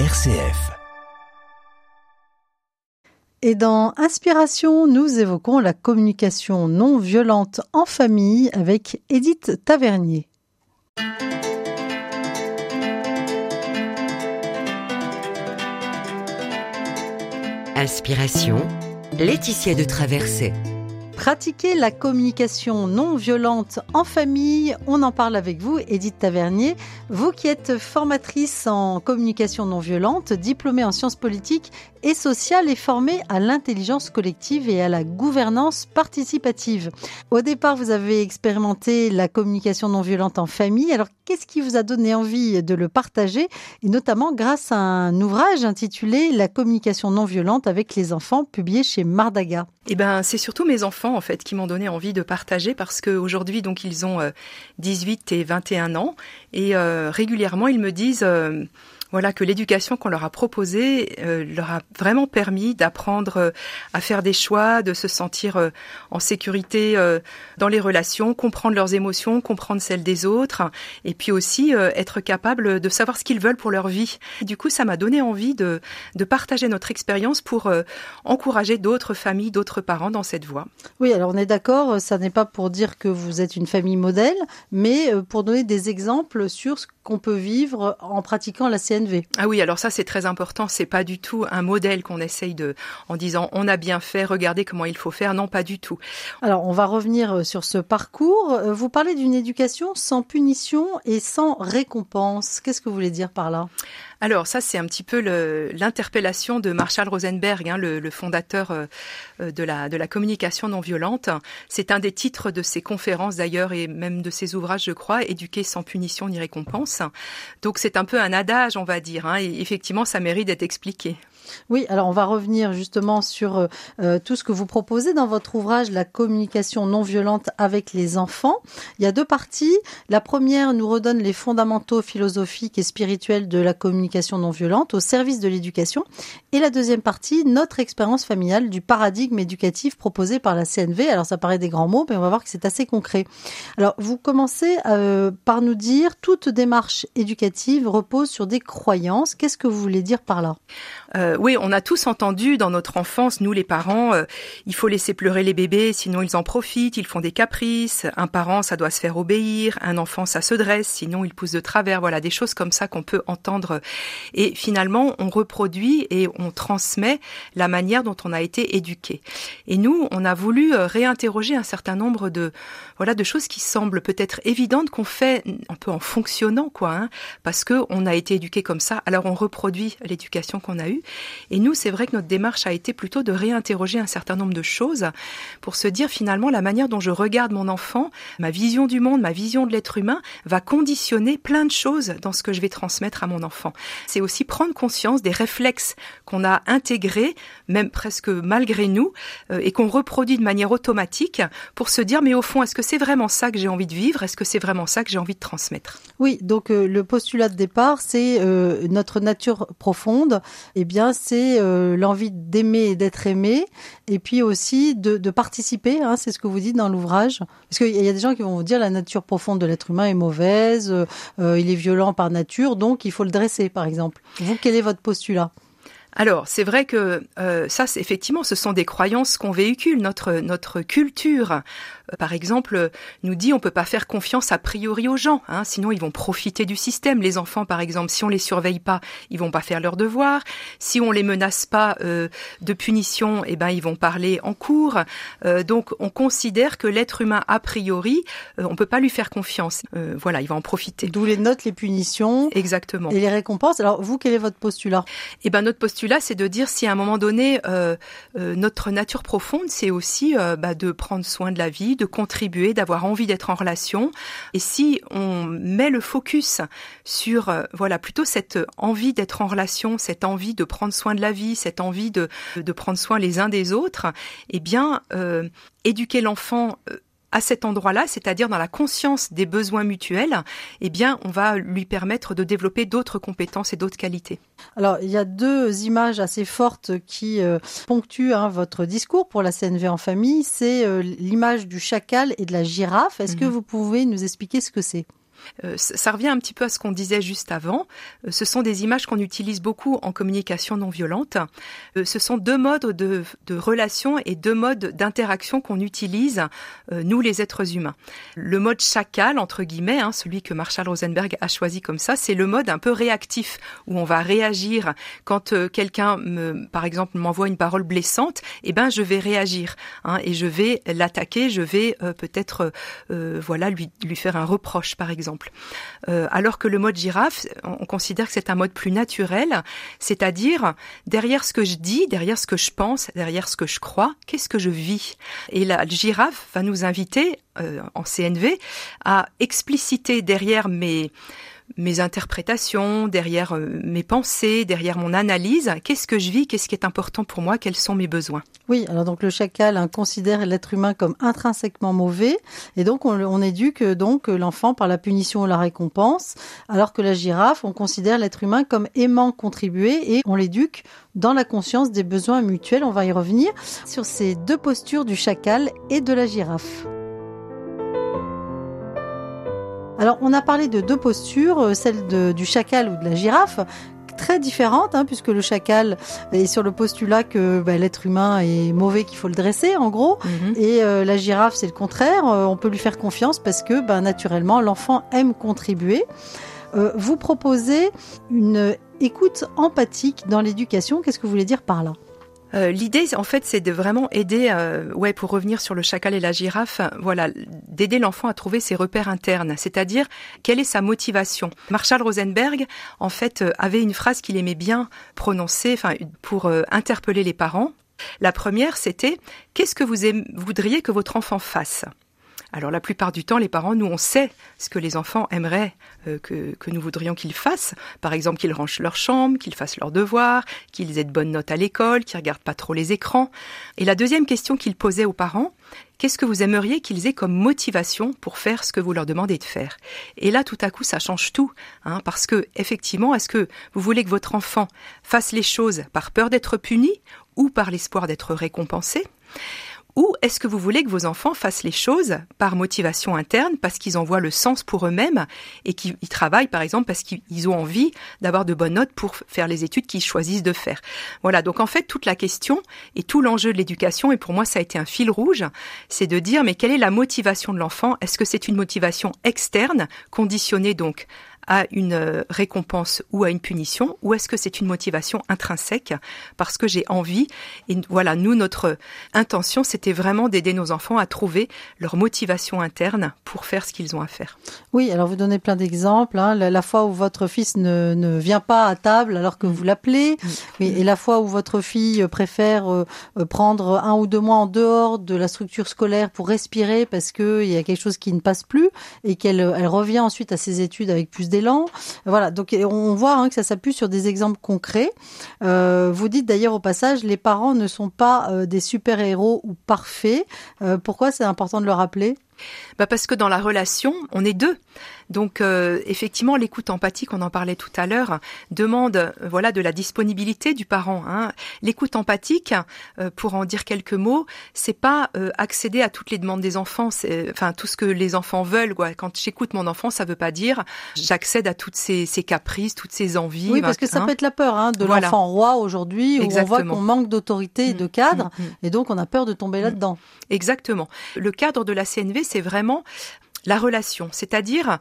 RCF. Et dans Inspiration, nous évoquons la communication non violente en famille avec Edith Tavernier. Inspiration, Laetitia de Traversée. Pratiquer la communication non violente en famille, on en parle avec vous, Edith Tavernier. Vous qui êtes formatrice en communication non violente, diplômée en sciences politiques et sociales et formée à l'intelligence collective et à la gouvernance participative. Au départ, vous avez expérimenté la communication non violente en famille. Alors, qu'est-ce qui vous a donné envie de le partager? Et notamment grâce à un ouvrage intitulé La communication non violente avec les enfants, publié chez Mardaga Eh ben, c'est surtout mes enfants en fait qui m'ont donné envie de partager parce qu'aujourd'hui donc ils ont 18 euh, et 21 ans et euh, régulièrement ils me disent euh, voilà que l'éducation qu'on leur a proposée euh, leur a vraiment permis d'apprendre euh, à faire des choix, de se sentir euh, en sécurité dans les relations, comprendre leurs émotions, comprendre celles des autres, et puis aussi être capable de savoir ce qu'ils veulent pour leur vie. du coup, ça m'a donné envie de, partager notre expérience pour encourager d'autres familles, d'autres parents dans cette voie. Oui, alors on est d'accord, ça n'est pas pour dire que vous êtes une famille modèle, mais pour donner des exemples sur ce qu'on peut vivre en pratiquant la CNV. Ah oui, alors ça c'est très important. C'est pas du tout un modèle qu'on essaye de, en disant on a bien fait, regardez comment il faut faire. Non, pas du tout. Alors on va revenir euh, sur ce parcours. Euh, vous parlez d'une éducation sans punition et sans récompense. Qu'est-ce que vous voulez dire par là? Alors ça, c'est un petit peu l'interpellation de Marshall Rosenberg, hein, le, fondateur euh, de, la, de la communication non violente. C'est un des titres de ses conférences d'ailleurs et même de ses ouvrages, je crois, Éduquer sans punition ni récompense. Donc c'est un peu un adage, on va dire. Hein, et effectivement, ça mérite d'être expliqué. Oui, alors on va revenir justement sur euh, euh, tout ce que vous proposez dans votre ouvrage La communication non violente avec les enfants. Il y a deux parties. La première nous redonne les fondamentaux philosophiques et spirituels de la communication non violente au service de l'éducation. Et la deuxième partie, notre expérience familiale du paradigme éducatif proposé par la CNV. Alors ça paraît des grands mots, mais on va voir que c'est assez concret. Alors vous commencez euh, par nous dire toute démarche éducative repose sur des croyances. Qu'est-ce que vous voulez dire par là? Oui, on a tous entendu dans notre enfance, nous les parents, euh, il faut laisser pleurer les bébés, sinon ils en profitent, ils font des caprices. Un parent, ça doit se faire obéir. Un enfant, ça se dresse, sinon il pousse de travers. Voilà, des choses comme ça qu'on peut entendre. Et finalement, on reproduit et on transmet la manière dont on a été éduqué. Et nous, on a voulu euh, réinterroger un certain nombre de voilà de choses qui semblent peut-être évidentes qu'on fait un peu en fonctionnant quoi, hein, parce que on a été éduqué comme ça. Alors on reproduit l'éducation qu'on a eue. Et nous, c'est vrai que notre démarche a été plutôt de réinterroger un certain nombre de choses pour se dire finalement la manière dont je regarde mon enfant, ma vision du monde, ma vision de l'être humain va conditionner plein de choses dans ce que je vais transmettre à mon enfant. C'est aussi prendre conscience des réflexes qu'on a intégrés, même presque malgré nous, euh, et qu'on reproduit de manière automatique pour se dire mais au fond, est-ce que c'est vraiment ça que j'ai envie de vivre? Est-ce que c'est vraiment ça que j'ai envie de transmettre? Oui, donc euh, le postulat de départ, c'est euh, notre nature profonde. Eh bien, c'est euh, l'envie d'aimer et d'être aimé, et puis aussi de, participer. Hein, c'est ce que vous dites dans l'ouvrage. Parce qu'il y a des gens qui vont vous dire la nature profonde de l'être humain est mauvaise, il est violent par nature, donc il faut le dresser, par exemple. Vous, quel est votre postulat? Alors, c'est vrai que euh, ça, effectivement, ce sont des croyances qu'on véhicule. Notre notre culture euh, par exemple, nous dit on peut pas faire confiance a priori aux gens, hein, sinon ils vont profiter du système. Les enfants, par exemple, si on les surveille pas, ils vont pas faire leurs devoirs. Si on les menace pas euh, de punition, eh ben ils vont parler en cours. Euh, donc on considère que l'être humain a priori, on peut pas lui faire confiance. voilà, il va en profiter. D'où les notes, les punitions, exactement, et les récompenses. Alors vous, quel est votre postulat? Eh ben notre postulat, c'est de dire si à un moment donné notre nature profonde, c'est aussi bah, de prendre soin de la vie de contribuer, d'avoir envie d'être en relation. Et si on met le focus sur, euh, voilà, plutôt cette envie d'être en relation, cette envie de prendre soin de la vie, cette envie de, de prendre soin les uns des autres, eh bien, euh, éduquer l'enfant euh, à cet endroit-là, c'est-à-dire dans la conscience des besoins mutuels, eh bien, on va lui permettre de développer d'autres compétences et d'autres qualités. Alors, il y a deux images assez fortes qui euh, ponctuent hein, votre discours pour la CNV en famille. C'est euh, l'image du chacal et de la girafe. Est-ce que mhm. vous pouvez nous expliquer ce que c'est? Ça revient un petit peu à ce qu'on disait juste avant. Euh, ce sont des images qu'on utilise beaucoup en communication non violente. Euh, ce sont deux modes de, de relation et deux modes d'interaction qu'on utilise, nous les êtres humains. Le mode chacal, entre guillemets, hein, celui que Marshall Rosenberg a choisi comme ça, c'est le mode un peu réactif, où on va réagir quand quelqu'un, par exemple, m'envoie une parole blessante, eh ben je vais réagir hein, et je vais l'attaquer, je vais peut-être voilà lui, lui faire un reproche, par exemple. Euh, alors que le mode girafe, on considère que c'est un mode plus naturel, c'est-à-dire derrière ce que je dis, derrière ce que je pense, derrière ce que je crois, qu'est-ce que je vis? Et la girafe va nous inviter euh, en CNV à expliciter derrière mes mes interprétations, derrière euh, mes pensées, derrière mon analyse, qu'est-ce que je vis, qu'est-ce qui est important pour moi, quels sont mes besoins? Oui, alors donc le chacal hein, considère l'être humain comme intrinsèquement mauvais, et donc on, on éduque euh, donc l'enfant par la punition ou la récompense, alors que la girafe, on considère l'être humain comme aimant contribuer et on l'éduque dans la conscience des besoins mutuels. On va y revenir sur ces deux postures du chacal et de la girafe. Alors, on a parlé de deux postures, euh, celle du chacal ou de la girafe, très différentes, hein, puisque le chacal est sur le postulat que bah, l'être humain est mauvais, qu'il faut le dresser, en gros, mhm. et euh, la girafe, c'est le contraire. Euh, on peut lui faire confiance parce que, bah, naturellement, l'enfant aime contribuer. vous proposez une écoute empathique dans l'éducation. Qu'est-ce que vous voulez dire par là? Euh, l'idée, en fait, c'est de vraiment aider, euh, ouais, pour revenir sur le chacal et la girafe, voilà, d'aider l'enfant à trouver ses repères internes, c'est-à-dire quelle est sa motivation? Marshall Rosenberg, en fait, euh, avait une phrase qu'il aimait bien prononcer, enfin, pour interpeller les parents. La première, c'était qu'est-ce que vous voudriez que votre enfant fasse? Alors la plupart du temps, les parents, nous, on sait ce que les enfants aimeraient euh, que, nous voudrions qu'ils fassent. Par exemple, qu'ils rangent leur chambre, qu'ils fassent leurs devoirs, qu'ils aient de bonnes notes à l'école, qu'ils regardent pas trop les écrans. Et la deuxième question qu'il posait aux parents, qu'est-ce que vous aimeriez qu'ils aient comme motivation pour faire ce que vous leur demandez de faire? Et là, tout à coup, ça change tout, hein, parce que effectivement, est-ce que vous voulez que votre enfant fasse les choses par peur d'être puni ou par l'espoir d'être récompensé? Ou est-ce que vous voulez que vos enfants fassent les choses par motivation interne, parce qu'ils en voient le sens pour eux-mêmes et qu'ils travaillent, par exemple, parce qu'ils ont envie d'avoir de bonnes notes pour faire les études qu'ils choisissent de faire. Voilà. Donc, en fait, toute la question et tout l'enjeu de l'éducation, et pour moi, ça a été un fil rouge, c'est de dire, mais quelle est la motivation de l'enfant? Est-ce que c'est une motivation externe, conditionnée donc à une euh, récompense ou à une punition ou est-ce que c'est une motivation intrinsèque parce que j'ai envie et voilà nous notre intention c'était vraiment d'aider nos enfants à trouver leur motivation interne pour faire ce qu'ils ont à faire. Oui, alors vous donnez plein d'exemples hein, la, fois où votre fils ne, ne, vient pas à table alors que vous l'appelez et, la fois où votre fille préfère euh, euh, prendre un ou deux mois en dehors de la structure scolaire pour respirer parce que il y a quelque chose qui ne passe plus et qu'elle elle revient ensuite à ses études avec plus Voilà, donc on voit hein, que ça s'appuie sur des exemples concrets. Euh, vous dites d'ailleurs au passage, les parents ne sont pas euh, des super-héros ou parfaits. Euh, pourquoi c'est important de le rappeler? Bah Parce que dans la relation, on est deux. Donc euh, effectivement, l'écoute empathique, on en parlait tout à l'heure, demande euh, voilà de la disponibilité du parent. Hein. L'écoute empathique, euh, pour en dire quelques mots, c'est pas accéder à toutes les demandes des enfants, c'est enfin tout ce que les enfants veulent. Quoi. Quand j'écoute mon enfant, ça veut pas dire j'accède à toutes ses, ses, caprices, toutes ses envies. Oui, parce que ça peut être la peur hein, de l'enfant roi aujourd'hui, où on voit qu'on manque d'autorité et de mmh. cadre, mmh, mmh. et donc on a peur de tomber là-dedans. Exactement. Le cadre de la CNV, c'est vraiment la relation, c'est-à-dire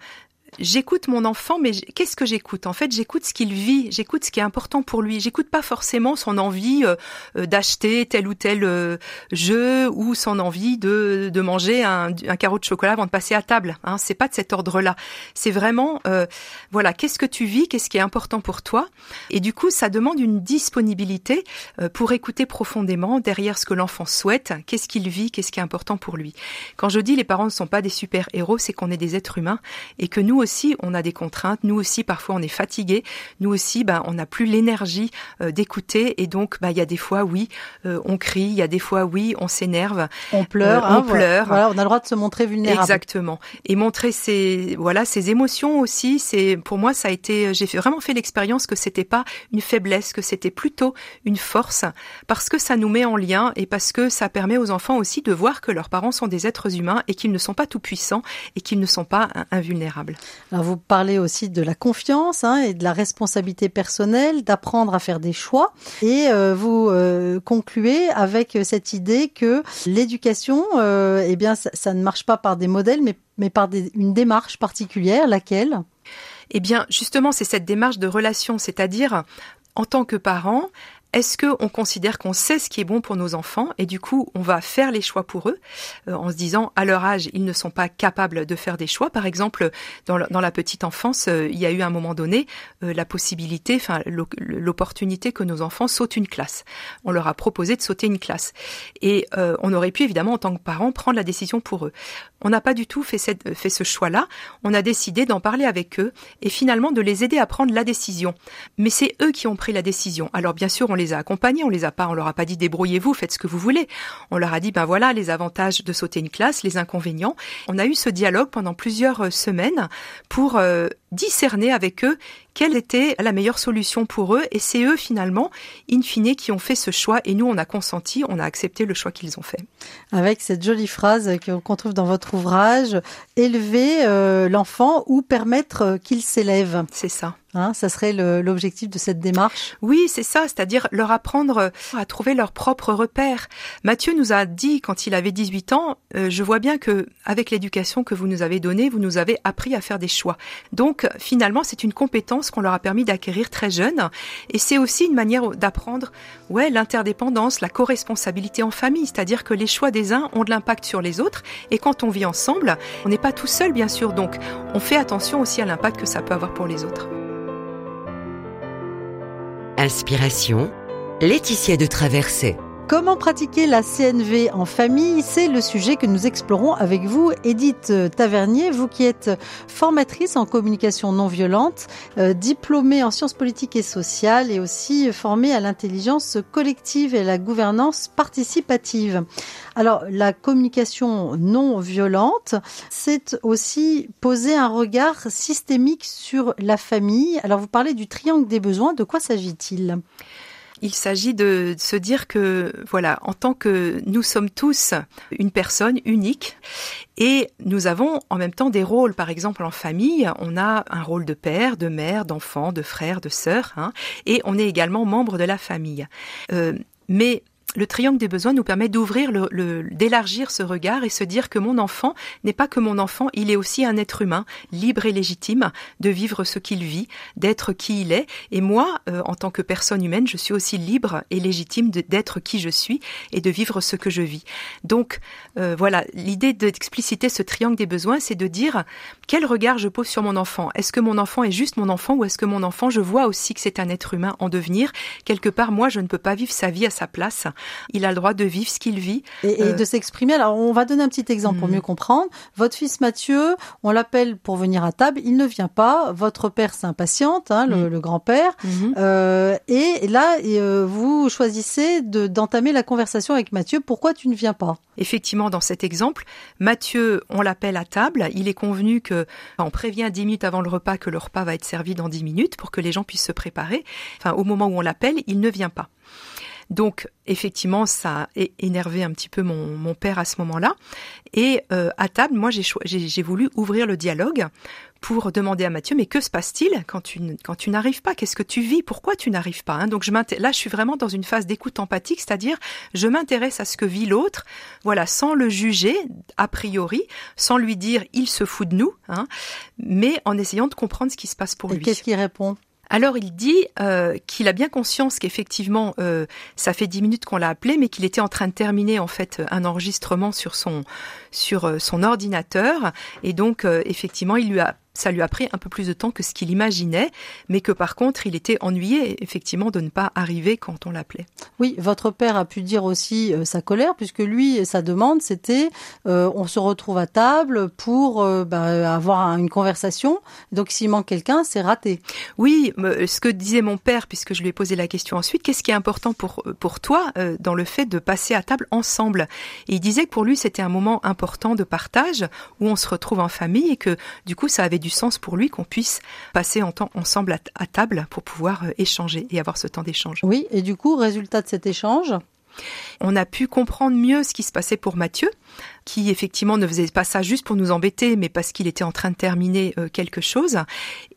j'écoute mon enfant, mais qu'est-ce que j'écoute? En fait, j'écoute ce qu'il vit, j'écoute ce qui est important pour lui. J'écoute pas forcément son envie euh, euh, d'acheter tel ou tel euh, jeu ou son envie de, de manger un, un, carreau de chocolat avant de passer à table. Hein. C'est pas de cet ordre-là. C'est vraiment, voilà, qu'est-ce que tu vis, qu'est-ce qui est important pour toi? Et du coup, ça demande une disponibilité pour écouter profondément derrière ce que l'enfant souhaite, qu'est-ce qu'il vit, qu'est-ce qui est important pour lui. Quand je dis les parents ne sont pas des super héros, c'est qu'on est des êtres humains et que nous aussi, on a des contraintes. Nous aussi, parfois, on est fatigué. Nous aussi, ben, on n'a plus l'énergie euh, d'écouter. Et donc, ben, il y a des fois, oui, euh, on crie. Il y a des fois, oui, on s'énerve. On pleure. Euh, on pleure. Voilà, on a le droit de se montrer vulnérable. Exactement. Et montrer ses, voilà, ses émotions aussi. C'est, pour moi, ça a été, j'ai vraiment fait l'expérience que c'était pas une faiblesse, que c'était plutôt une force, parce que ça nous met en lien et parce que ça permet aux enfants aussi de voir que leurs parents sont des êtres humains et qu'ils ne sont pas tout puissants et qu'ils ne sont pas invulnérables. Vous parlez aussi de la confiance hein, et de la responsabilité personnelle, d'apprendre à faire des choix. Et euh, vous euh, concluez avec cette idée que l'éducation, euh, eh bien, ça, ne marche pas par des modèles, mais, par une démarche particulière, laquelle? Eh bien, justement, c'est cette démarche de relation, c'est-à-dire, en tant que parent, est-ce qu'on considère qu'on sait ce qui est bon pour nos enfants et du coup on va faire les choix pour eux euh, en se disant à leur âge ils ne sont pas capables de faire des choix. Par exemple dans, la petite enfance euh, il y a eu à un moment donné euh, la possibilité, enfin l'opportunité que nos enfants sautent une classe. On leur a proposé de sauter une classe et on aurait pu évidemment en tant que parents prendre la décision pour eux. On n'a pas du tout fait, cette, fait ce choix-là. On a décidé d'en parler avec eux et finalement de les aider à prendre la décision. Mais c'est eux qui ont pris la décision. Alors bien sûr on les les a accompagnés, on les a pas, on leur a pas dit débrouillez-vous, faites ce que vous voulez. On leur a dit ben voilà les avantages de sauter une classe, les inconvénients. On a eu ce dialogue pendant plusieurs euh, semaines pour euh, discerner avec eux quelle était la meilleure solution pour eux et c'est eux finalement, in fine, qui ont fait ce choix et nous on a consenti, on a accepté le choix qu'ils ont fait. Avec cette jolie phrase qu'on trouve dans votre ouvrage, élever euh, l'enfant ou permettre qu'il s'élève. C'est ça. Hein, ça serait l'objectif de cette démarche? Oui, c'est ça, c'est-à-dire leur apprendre à trouver leur propre repère. Mathieu nous a dit quand il avait 18 ans, euh, je vois bien que avec l'éducation que vous nous avez donnée, vous nous avez appris à faire des choix. Donc finalement, c'est une compétence qu'on leur a permis d'acquérir très jeune et c'est aussi une manière d'apprendre ouais, l'interdépendance, la co-responsabilité en famille, c'est-à-dire que les choix des uns ont de l'impact sur les autres et quand on vit ensemble, on n'est pas tout seul bien sûr, donc on fait attention aussi à l'impact que ça peut avoir pour les autres. Inspiration, Laetitia de Traversée. Comment pratiquer la CNV en famille? C'est le sujet que nous explorons avec vous, Edith Tavernier, vous qui êtes formatrice en communication non violente, euh, diplômée en sciences politiques et sociales et aussi formée à l'intelligence collective et à la gouvernance participative. Alors, la communication non violente, c'est aussi poser un regard systémique sur la famille. Alors, vous parlez du triangle des besoins, de quoi s'agit-il? Il s'agit de se dire que, voilà, en tant que nous sommes tous une personne unique et nous avons en même temps des rôles. Par exemple, en famille, on a un rôle de père, de mère, d'enfant, de frère, de sœur, hein, et on est également membre de la famille. Euh, mais le triangle des besoins nous permet d'ouvrir, d'élargir ce regard et se dire que mon enfant n'est pas que mon enfant, il est aussi un être humain, libre et légitime de vivre ce qu'il vit, d'être qui il est. Et moi, euh, en tant que personne humaine, je suis aussi libre et légitime d'être qui je suis et de vivre ce que je vis. Donc euh, voilà, l'idée d'expliciter ce triangle des besoins, c'est de dire quel regard je pose sur mon enfant? Est-ce que mon enfant est juste mon enfant ou est-ce que mon enfant, je vois aussi que c'est un être humain en devenir? Quelque part, moi, je ne peux pas vivre sa vie à sa place il a le droit de vivre ce qu'il vit. Et, euh, de s'exprimer. Alors, on va donner un petit exemple pour mhm. mieux comprendre. Votre fils Mathieu, on l'appelle pour venir à table, il ne vient pas. Votre père s'impatiente, hein, le, mhm. grand-père. Mhm. Euh, et là, euh, vous choisissez d'entamer la conversation avec Mathieu. Pourquoi tu ne viens pas? Effectivement, dans cet exemple, Mathieu, on l'appelle à table. Il est convenu que on prévient dix minutes avant le repas que le repas va être servi dans dix minutes pour que les gens puissent se préparer. Enfin, au moment où on l'appelle, il ne vient pas. Donc effectivement, ça a énervé un petit peu mon, père à ce moment-là. Et euh, à table, moi, j'ai voulu ouvrir le dialogue pour demander à Mathieu, mais que se passe-t-il quand tu, quand tu n'arrives pas? Qu'est-ce que tu vis? Pourquoi tu n'arrives pas hein? Donc je là, je suis vraiment dans une phase d'écoute empathique, c'est-à-dire je m'intéresse à ce que vit l'autre, voilà, sans le juger a priori, sans lui dire il se fout de nous, hein, mais en essayant de comprendre ce qui se passe pour Et lui. Qu'est-ce qu'il répond? Alors il dit euh, qu'il a bien conscience qu'effectivement euh, ça fait dix minutes qu'on l'a appelé, mais qu'il était en train de terminer en fait un enregistrement sur son sur euh, son ordinateur. Et donc effectivement il lui a ça lui a pris un peu plus de temps que ce qu'il imaginait, mais que par contre, il était ennuyé effectivement de ne pas arriver quand on l'appelait. Oui, votre père a pu dire aussi euh, sa colère, puisque lui, sa demande, c'était euh, on se retrouve à table pour euh, bah, avoir une conversation. Donc s'il manque quelqu'un, c'est raté. Oui, ce que disait mon père, puisque je lui ai posé la question ensuite, qu'est-ce qui est important pour pour toi dans le fait de passer à table ensemble? Et il disait que pour lui, c'était un moment important de partage où on se retrouve en famille et que du coup, ça avait du sens pour lui qu'on puisse passer en temps ensemble à, table pour pouvoir euh, échanger et avoir ce temps d'échange. Oui, et du coup, résultat de cet échange? On a pu comprendre mieux ce qui se passait pour Mathieu. Qui effectivement ne faisait pas ça juste pour nous embêter, mais parce qu'il était en train de terminer euh, quelque chose.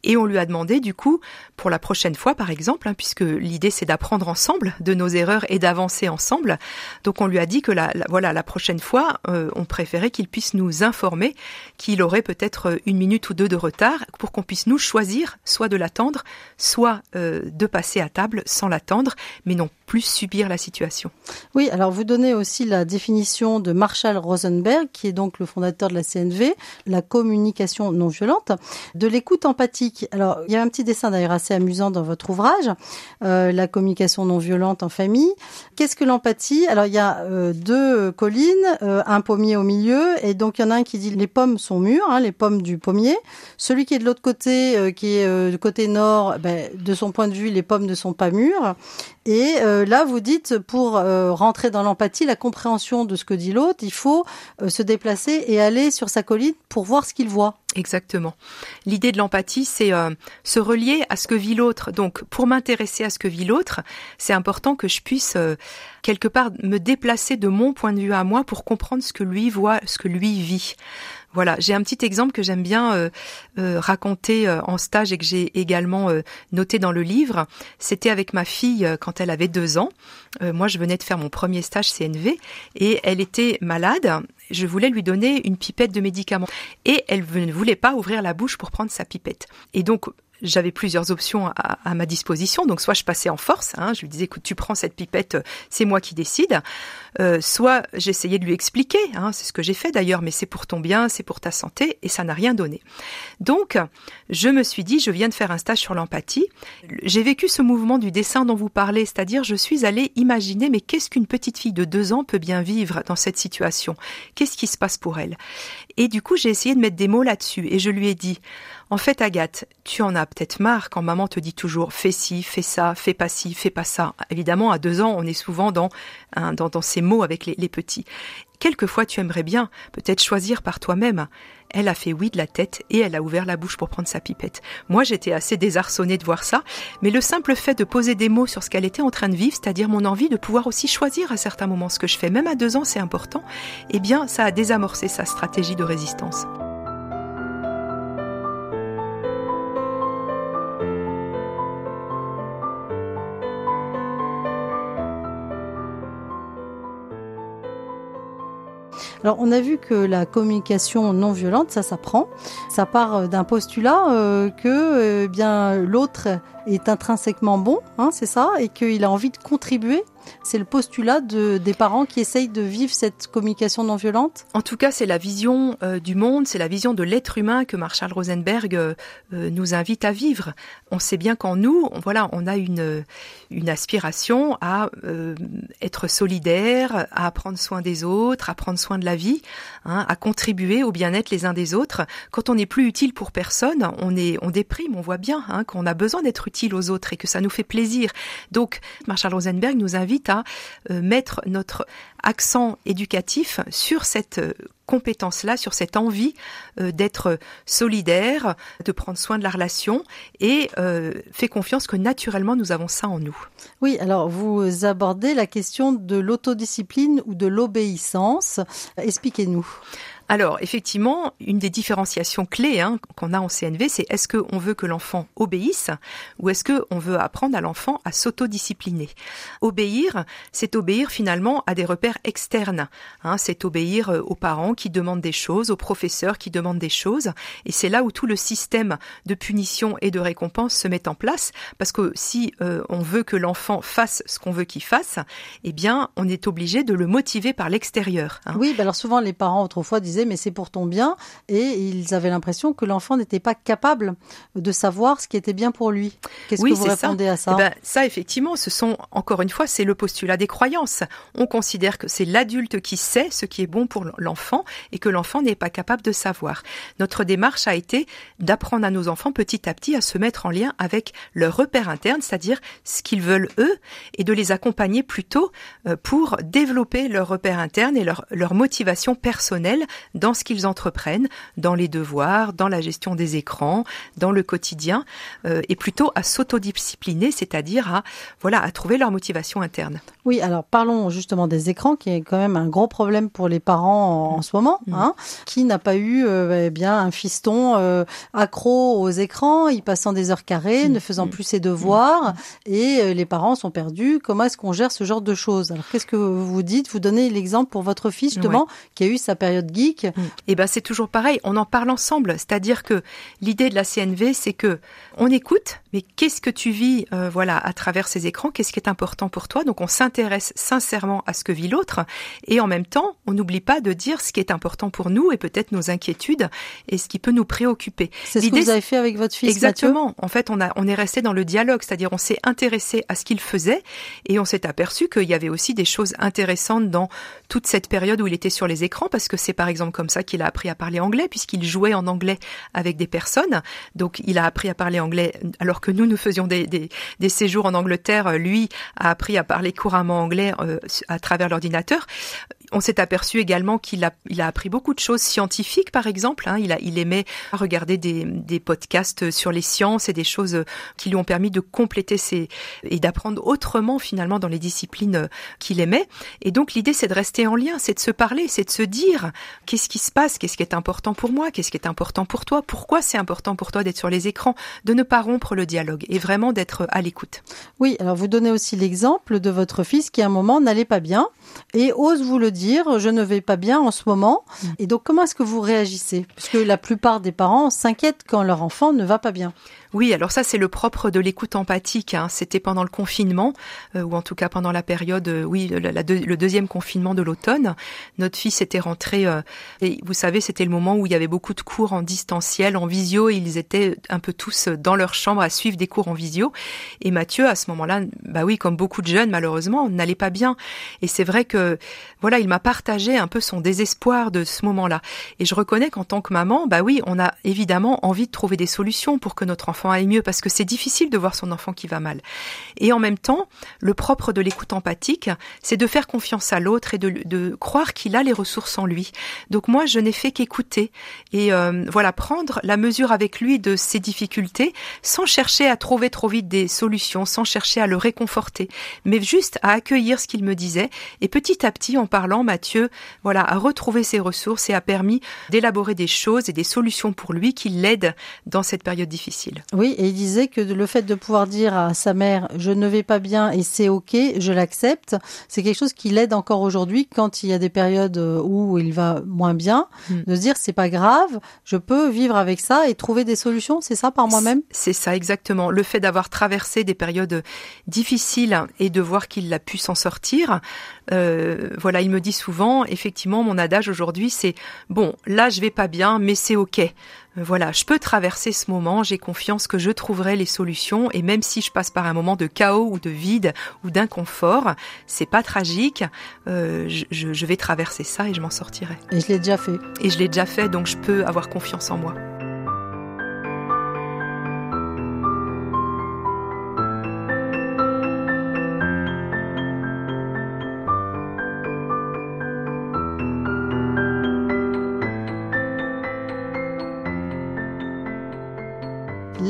Et on lui a demandé du coup, pour la prochaine fois par exemple, hein, puisque l'idée c'est d'apprendre ensemble de nos erreurs et d'avancer ensemble. Donc on lui a dit que la, voilà la prochaine fois, euh, on préférait qu'il puisse nous informer qu'il aurait peut-être une minute ou deux de retard pour qu'on puisse nous choisir soit de l'attendre, soit euh, de passer à table sans l'attendre, mais non plus subir la situation. Oui, alors vous donnez aussi la définition de Marshall Rosenberg, qui est donc le fondateur de la CNV, la communication non violente, de l'écoute empathique. Alors, il y a un petit dessin d'ailleurs assez amusant dans votre ouvrage, euh, la communication non violente en famille. Qu'est-ce que l'empathie? Alors, il y a euh, deux collines, euh, un pommier au milieu, et donc il y en a un qui dit les pommes sont mûres, hein, les pommes du pommier. Celui qui est de l'autre côté, qui est du côté nord, ben, de son point de vue, les pommes ne sont pas mûres. Et là, vous dites, pour rentrer dans l'empathie, la compréhension de ce que dit l'autre, il faut se déplacer et aller sur sa colline pour voir ce qu'il voit. Exactement. L'idée de l'empathie, c'est se relier à ce que vit l'autre. Donc, pour m'intéresser à ce que vit l'autre, c'est important que je puisse quelque part me déplacer de mon point de vue à moi pour comprendre ce que lui voit, ce que lui vit. Voilà, j'ai un petit exemple que j'aime bien euh, euh, raconter euh, en stage et que j'ai également noté dans le livre. C'était avec ma fille quand elle avait deux ans. moi, je venais de faire mon premier stage CNV et elle était malade. Je voulais lui donner une pipette de médicaments et elle ne voulait pas ouvrir la bouche pour prendre sa pipette. Et donc j'avais plusieurs options à, ma disposition. Donc soit je passais en force, hein, je lui disais écoute tu prends cette pipette, c'est moi qui décide. Euh, soit j'essayais de lui expliquer, hein, c'est ce que j'ai fait d'ailleurs, mais c'est pour ton bien, c'est pour ta santé, et ça n'a rien donné. Donc je me suis dit je viens de faire un stage sur l'empathie. J'ai vécu ce mouvement du dessin dont vous parlez, c'est-à-dire je suis allée imaginer mais qu'est-ce qu'une petite fille de deux ans peut bien vivre dans cette situation? Qu'est-ce qui se passe pour elle? Et du coup j'ai essayé de mettre des mots là-dessus et je lui ai dit en fait, Agathe, tu en as peut-être marre quand maman te dit toujours fais ci, fais ça, fais pas ci, fais pas ça. Évidemment, à deux ans, on est souvent dans, hein, dans, dans, ces mots avec les, les petits. Quelquefois, tu aimerais bien peut-être choisir par toi-même. Elle a fait oui de la tête et elle a ouvert la bouche pour prendre sa pipette. Moi, j'étais assez désarçonnée de voir ça, mais le simple fait de poser des mots sur ce qu'elle était en train de vivre, c'est-à-dire mon envie de pouvoir aussi choisir à certains moments ce que je fais, même à deux ans, c'est important, eh bien, ça a désamorcé sa stratégie de résistance. Alors, on a vu que la communication non violente, ça s'apprend. Ça part d'un postulat euh, que eh bien l'autre est intrinsèquement bon, hein, c'est ça, et qu'il a envie de contribuer c'est le postulat de, des parents qui essayent de vivre cette communication non violente? En tout cas, c'est la vision euh, du monde, c'est la vision de l'être humain que Marshall Rosenberg euh, euh, nous invite à vivre. On sait bien qu'en nous, on, voilà, on a une, une aspiration à euh, être solidaire, à prendre soin des autres, à prendre soin de la vie, hein, à contribuer au bien-être les uns des autres. Quand on n'est plus utile pour personne, on, est, on déprime, on voit bien hein, qu'on a besoin d'être utile aux autres et que ça nous fait plaisir. Donc, Marshall Rosenberg nous invite à euh, mettre notre accent éducatif sur cette euh, compétence-là, sur cette envie euh, d'être solidaire, de prendre soin de la relation et euh, fait confiance que naturellement nous avons ça en nous. Oui, alors vous abordez la question de l'autodiscipline ou de l'obéissance. Expliquez-nous. Alors, effectivement, une des différenciations clés hein, qu'on a en CNV, c'est est-ce qu'on veut que l'enfant obéisse ou est-ce qu'on veut apprendre à l'enfant à s'autodiscipliner? Obéir, c'est obéir finalement à des repères externes. Hein, c'est obéir aux parents qui demandent des choses, aux professeurs qui demandent des choses. Et c'est là où tout le système de punition et de récompense se met en place. Parce que si euh, on veut que l'enfant fasse ce qu'on veut qu'il fasse, eh bien, on est obligé de le motiver par l'extérieur. Hein. Oui, ben alors souvent les parents autrefois disaient mais c'est pour ton bien et ils avaient l'impression que l'enfant n'était pas capable de savoir ce qui était bien pour lui. Qu'est-ce oui, que vous répondez ça. à ça eh ben, Ça, effectivement, ce sont, encore une fois, c'est le postulat des croyances. On considère que c'est l'adulte qui sait ce qui est bon pour l'enfant et que l'enfant n'est pas capable de savoir. Notre démarche a été d'apprendre à nos enfants petit à petit à se mettre en lien avec leur repère interne, c'est-à-dire ce qu'ils veulent eux, et de les accompagner plutôt euh, pour développer leur repère interne et leur, leur motivation personnelle dans ce qu'ils entreprennent, dans les devoirs, dans la gestion des écrans, dans le quotidien, euh, et plutôt à s'autodiscipliner, c'est-à-dire à voilà à trouver leur motivation interne. Oui, alors parlons justement des écrans, qui est quand même un gros problème pour les parents en, ce moment. Mm. Hein, qui n'a pas eu euh, eh bien un fiston euh, accro aux écrans, y passant des heures carrées, mm. ne faisant plus ses devoirs, et les parents sont perdus. Comment est-ce qu'on gère ce genre de choses? Alors qu'est-ce que vous vous dites? Vous donnez l'exemple pour votre fils justement qui a eu sa période geek. Et eh ben c'est toujours pareil. On en parle ensemble. C'est-à-dire que l'idée de la CNV, c'est que on écoute, mais qu'est-ce que tu vis, euh, voilà, à travers ces écrans? Qu'est-ce qui est important pour toi? Donc on s'intéresse sincèrement à ce que vit l'autre, et en même temps, on n'oublie pas de dire ce qui est important pour nous et peut-être nos inquiétudes et ce qui peut nous préoccuper. C'est ce que vous avez fait avec votre fils. Exactement. En fait, on a, on est resté dans le dialogue, c'est-à-dire on s'est intéressé à ce qu'il faisait et on s'est aperçu qu'il y avait aussi des choses intéressantes dans toute cette période où il était sur les écrans, parce que c'est par exemple comme ça qu'il a appris à parler anglais, puisqu'il jouait en anglais avec des personnes. Donc il a appris à parler anglais alors que nous, nous faisions des, séjours en Angleterre. Lui a appris à parler couramment anglais euh, à travers l'ordinateur. On s'est aperçu également qu'il a, appris beaucoup de choses scientifiques, par exemple. Hein. Il, aimait regarder des, podcasts sur les sciences et des choses qui lui ont permis de compléter et d'apprendre autrement finalement dans les disciplines qu'il aimait. Et donc l'idée, c'est de rester en lien, c'est de se parler, c'est de se dire qu'est-ce qui se passe, qu'est-ce qui est important pour moi, qu'est-ce qui est important pour toi, pourquoi c'est important pour toi d'être sur les écrans, de ne pas rompre le dialogue et vraiment d'être à l'écoute. Oui, alors vous donnez aussi l'exemple de votre fils qui à un moment n'allait pas bien et ose vous le dire, je ne vais pas bien en ce moment. Mm. Et donc comment est-ce que vous réagissez? Puisque la plupart des parents s'inquiètent quand leur enfant ne va pas bien. Oui, alors ça c'est le propre de l'écoute empathique. Hein. C'était pendant le confinement, euh, ou en tout cas pendant la période, euh, oui, le deuxième confinement de l'automne. Notre fils était rentré, euh, et vous savez, c'était le moment où il y avait beaucoup de cours en distanciel, en visio, et ils étaient un peu tous dans leur chambre à suivre des cours en visio. Et Mathieu, à ce moment-là, bah oui, comme beaucoup de jeunes, malheureusement, n'allait pas bien. Et c'est vrai que, voilà, il m'a partagé un peu son désespoir de ce moment-là. Et je reconnais qu'en tant que maman, bah oui, on a évidemment envie de trouver des solutions pour que notre enfant parce que c'est difficile de voir son enfant qui va mal. Et en même temps, le propre de l'écoute empathique, c'est de faire confiance à l'autre et de, de croire qu'il a les ressources en lui. Donc moi, je n'ai fait qu'écouter et euh, voilà prendre la mesure avec lui de ses difficultés sans chercher à trouver trop vite des solutions, sans chercher à le réconforter, mais juste à accueillir ce qu'il me disait et petit à petit en parlant, Mathieu, voilà, a retrouvé ses ressources et a permis d'élaborer des choses et des solutions pour lui qui l'aident dans cette période difficile. Oui, et il disait que le fait de pouvoir dire à sa mère je ne vais pas bien et c'est ok, je l'accepte, c'est quelque chose qui l'aide encore aujourd'hui quand il y a des périodes où il va moins bien, mm. de se dire c'est pas grave, je peux vivre avec ça et trouver des solutions, c'est ça par moi-même? C'est ça exactement. Le fait d'avoir traversé des périodes difficiles et de voir qu'il a pu s'en sortir, euh, voilà, il me dit souvent, effectivement, mon adage aujourd'hui c'est bon, là je vais pas bien, mais c'est ok. Euh, voilà, je peux traverser ce moment, j'ai confiance que je trouverai les solutions et même si je passe par un moment de chaos ou de vide ou d'inconfort, c'est pas tragique, euh, je, je vais traverser ça et je m'en sortirai. Et je l'ai déjà fait. Et je l'ai déjà fait, donc je peux avoir confiance en moi.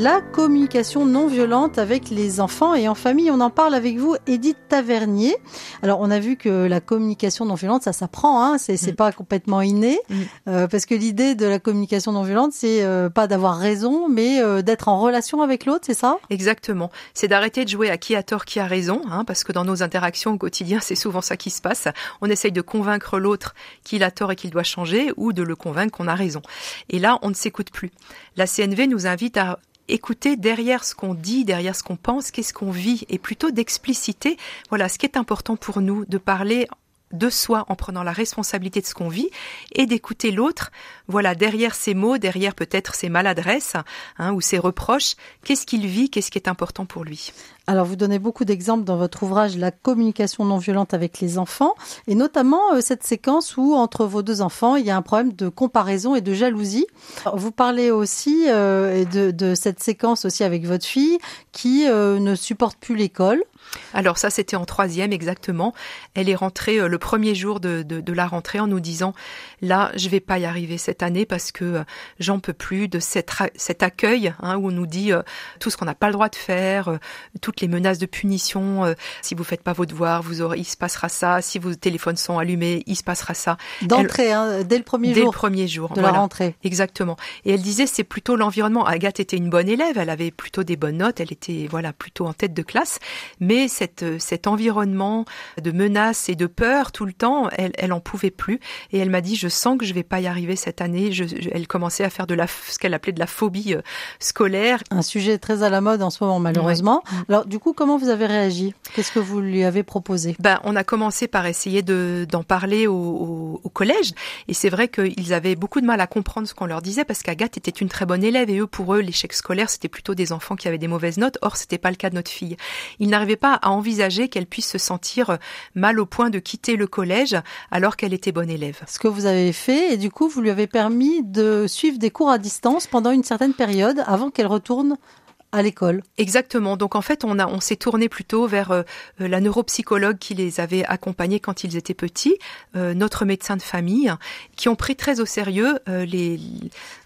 La communication non violente avec les enfants et en famille. On en parle avec vous, Edith Tavernier. Alors, on a vu que la communication non violente, ça s'apprend, hein, c'est mm. pas complètement inné, mm. euh, parce que l'idée de la communication non violente, c'est euh, pas d'avoir raison, mais euh, d'être en relation avec l'autre, c'est ça? Exactement. C'est d'arrêter de jouer à qui a tort, qui a raison, hein, parce que dans nos interactions au quotidien, c'est souvent ça qui se passe. On essaye de convaincre l'autre qu'il a tort et qu'il doit changer, ou de le convaincre qu'on a raison. Et là, on ne s'écoute plus. La CNV nous invite à écouter derrière ce qu'on dit, derrière ce qu'on pense, qu'est-ce qu'on vit, et plutôt d'expliciter, voilà, ce qui est important pour nous, de parler de soi en prenant la responsabilité de ce qu'on vit et d'écouter l'autre. Voilà, derrière ces mots, derrière peut-être ses maladresses hein, ou ses reproches, qu'est-ce qu'il vit, qu'est-ce qui est important pour lui? Alors, vous donnez beaucoup d'exemples dans votre ouvrage La communication non violente avec les enfants, et notamment euh, cette séquence où, entre vos deux enfants, il y a un problème de comparaison et de jalousie. Vous parlez aussi euh, de, de, cette séquence aussi avec votre fille qui euh, ne supporte plus l'école. Alors ça, c'était en troisième exactement. Elle est rentrée le premier jour de, la rentrée en nous disant là, je vais pas y arriver cette année parce que euh, j'en peux plus de cette, cet accueil hein, où on nous dit euh, tout ce qu'on n'a pas le droit de faire, euh, toutes les menaces de punition. si vous faites pas vos devoirs, vous aurez, il se passera ça. Si vos téléphones sont allumés, il se passera ça. D'entrée, hein, dès le premier jour. Dès le premier jour de la rentrée. Exactement. Et elle disait c'est plutôt l'environnement. Agathe était une bonne élève, elle avait plutôt des bonnes notes, elle était voilà plutôt en tête de classe, mais cette, cet environnement de menaces et de peur tout le temps, elle, elle en pouvait plus. Et elle m'a dit je sens que je vais pas y arriver cette année. Je, elle commençait à faire de la ce qu'elle appelait de la phobie euh, scolaire. Un sujet très à la mode en ce moment malheureusement. Alors du coup comment vous avez réagi? Qu'est-ce que vous lui avez proposé? Ben on a commencé par essayer de d'en parler au, au, au, collège et c'est vrai qu'ils avaient beaucoup de mal à comprendre ce qu'on leur disait parce qu'Agathe était une très bonne élève et eux pour eux l'échec scolaire c'était plutôt des enfants qui avaient des mauvaises notes. Or c'était pas le cas de notre fille. Ils n'arrivaient pas à envisager qu'elle puisse se sentir mal au point de quitter le collège alors qu'elle était bonne élève. Ce que vous avez fait et du coup vous lui avez permis de suivre des cours à distance pendant une certaine période avant qu'elle retourne à l'école. Exactement. Donc en fait, on a on s'est tourné plutôt vers euh, la neuropsychologue qui les avait accompagnés quand ils étaient petits, euh, notre médecin de famille, qui ont pris très au sérieux euh, les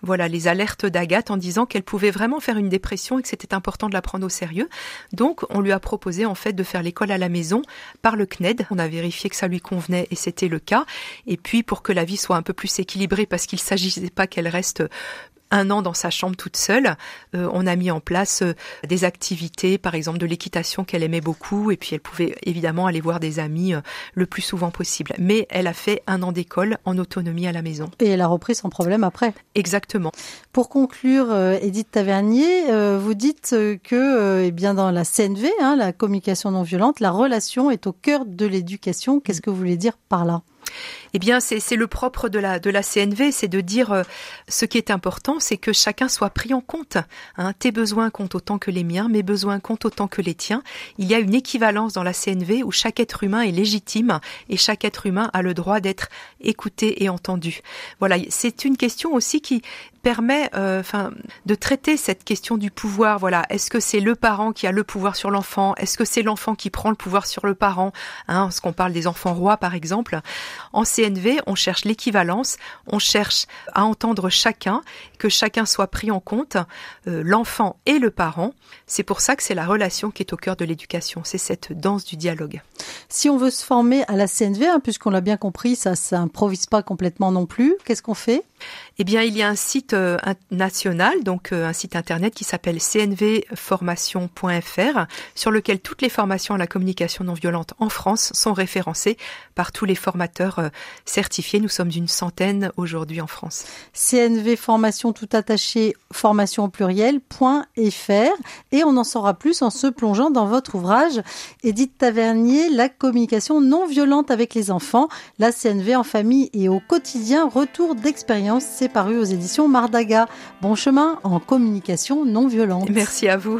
voilà les alertes d'Agathe en disant qu'elle pouvait vraiment faire une dépression et que c'était important de la prendre au sérieux. Donc on lui a proposé en fait de faire l'école à la maison par le CNED. On a vérifié que ça lui convenait et c'était le cas. Et puis pour que la vie soit un peu plus équilibrée parce qu'il s'agissait pas qu'elle reste un an dans sa chambre toute seule. Euh, on a mis en place euh, des activités, par exemple de l'équitation qu'elle aimait beaucoup, et puis elle pouvait évidemment aller voir des amis euh, le plus souvent possible. Mais elle a fait un an d'école en autonomie à la maison. Et elle a repris son problème après. Exactement. Pour conclure, Edith Tavernier, vous dites que, eh bien, dans la CNV, hein, la communication non violente, la relation est au cœur de l'éducation. Qu'est-ce que vous voulez dire par là? Eh bien, c'est le propre de la, de la CNV, c'est de dire euh, ce qui est important, c'est que chacun soit pris en compte. Hein. Tes besoins comptent autant que les miens, mes besoins comptent autant que les tiens. Il y a une équivalence dans la CNV où chaque être humain est légitime et chaque être humain a le droit d'être écouté et entendu. Voilà, c'est une question aussi qui permet euh, enfin de traiter cette question du pouvoir. Voilà. Est-ce que c'est le parent qui a le pouvoir sur l'enfant? Est-ce que c'est l'enfant qui prend le pouvoir sur le parent? Hein, ce qu'on parle des enfants rois par exemple. En CNV on cherche l'équivalence. On cherche à entendre chacun que chacun soit pris en compte euh, l'enfant et le parent. C'est pour ça que c'est la relation qui est au cœur de l'éducation. C'est cette danse du dialogue. Si on veut se former à la CNV hein, puisqu'on l'a bien compris ça s'improvise pas complètement non plus qu'est-ce qu'on fait? Eh bien, il y a un site euh, national, donc euh, un site internet qui s'appelle cnvformation.fr, sur lequel toutes les formations à la communication non violente en France sont référencées par tous les formateurs euh, certifiés. Nous sommes une centaine aujourd'hui en France. CNV formation tout attaché, formation au pluriel.fr et on en saura plus en se plongeant dans votre ouvrage Édith Tavernier, la communication non violente avec les enfants, la CNV en famille et au quotidien, retour d'expérience c'est paru aux éditions Mardaga. Bon chemin en communication non violente. Merci à vous.